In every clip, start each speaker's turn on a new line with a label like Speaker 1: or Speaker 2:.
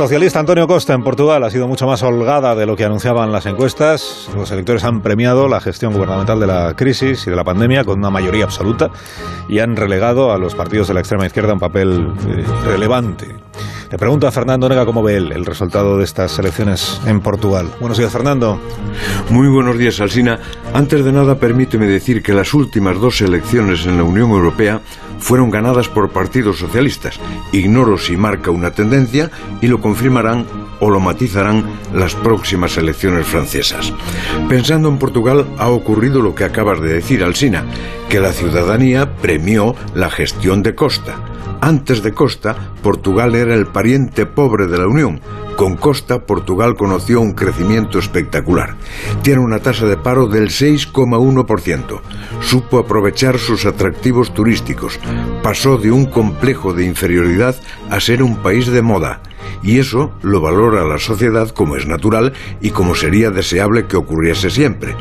Speaker 1: socialista Antonio Costa en Portugal ha sido mucho más holgada de lo que anunciaban las encuestas. Los electores han premiado la gestión gubernamental de la crisis y de la pandemia con una mayoría absoluta y han relegado a los partidos de la extrema izquierda un papel eh, relevante. Le pregunto a Fernando Nega cómo ve él el resultado de estas elecciones en Portugal. Buenos días, Fernando.
Speaker 2: Muy buenos días, Alsina. Antes de nada, permíteme decir que las últimas dos elecciones en la Unión Europea fueron ganadas por partidos socialistas. Ignoro si marca una tendencia y lo confirmarán o lo matizarán las próximas elecciones francesas. Pensando en Portugal, ha ocurrido lo que acabas de decir, Alsina, que la ciudadanía premió la gestión de Costa antes de Costa, Portugal era el pariente pobre de la Unión. Con Costa, Portugal conoció un crecimiento espectacular. Tiene una tasa de paro del 6,1%. Supo aprovechar sus atractivos turísticos. Pasó de un complejo de inferioridad a ser un país de moda y eso lo valora la sociedad como es natural y como sería deseable que ocurriese siempre.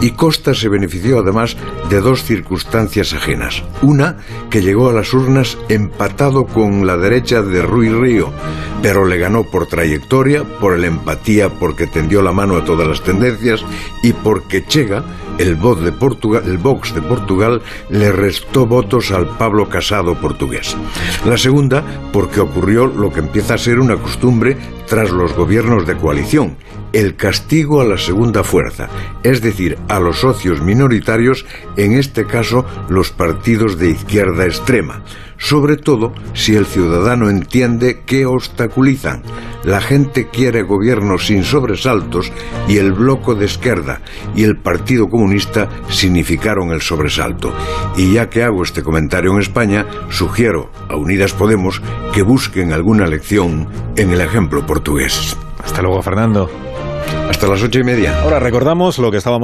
Speaker 2: Y Costa se benefició además de dos circunstancias ajenas. Una, que llegó a las urnas empatado con la derecha de Rui Río, pero le ganó por trayectoria, por el empatía, porque tendió la mano a todas las tendencias y porque Chega el, de Portugal, el Vox de Portugal le restó votos al Pablo Casado portugués. La segunda, porque ocurrió lo que empieza a ser una costumbre tras los gobiernos de coalición, el castigo a la segunda fuerza, es decir, a los socios minoritarios, en este caso los partidos de izquierda extrema, sobre todo si el ciudadano entiende que obstaculizan. La gente quiere gobiernos sin sobresaltos y el bloco de izquierda y el Partido Comunista significaron el sobresalto. Y ya que hago este comentario en España, sugiero a Unidas Podemos que busquen alguna lección en el ejemplo portugués.
Speaker 1: Hasta luego, Fernando.
Speaker 2: Hasta las ocho y media.
Speaker 1: Ahora recordamos lo que estábamos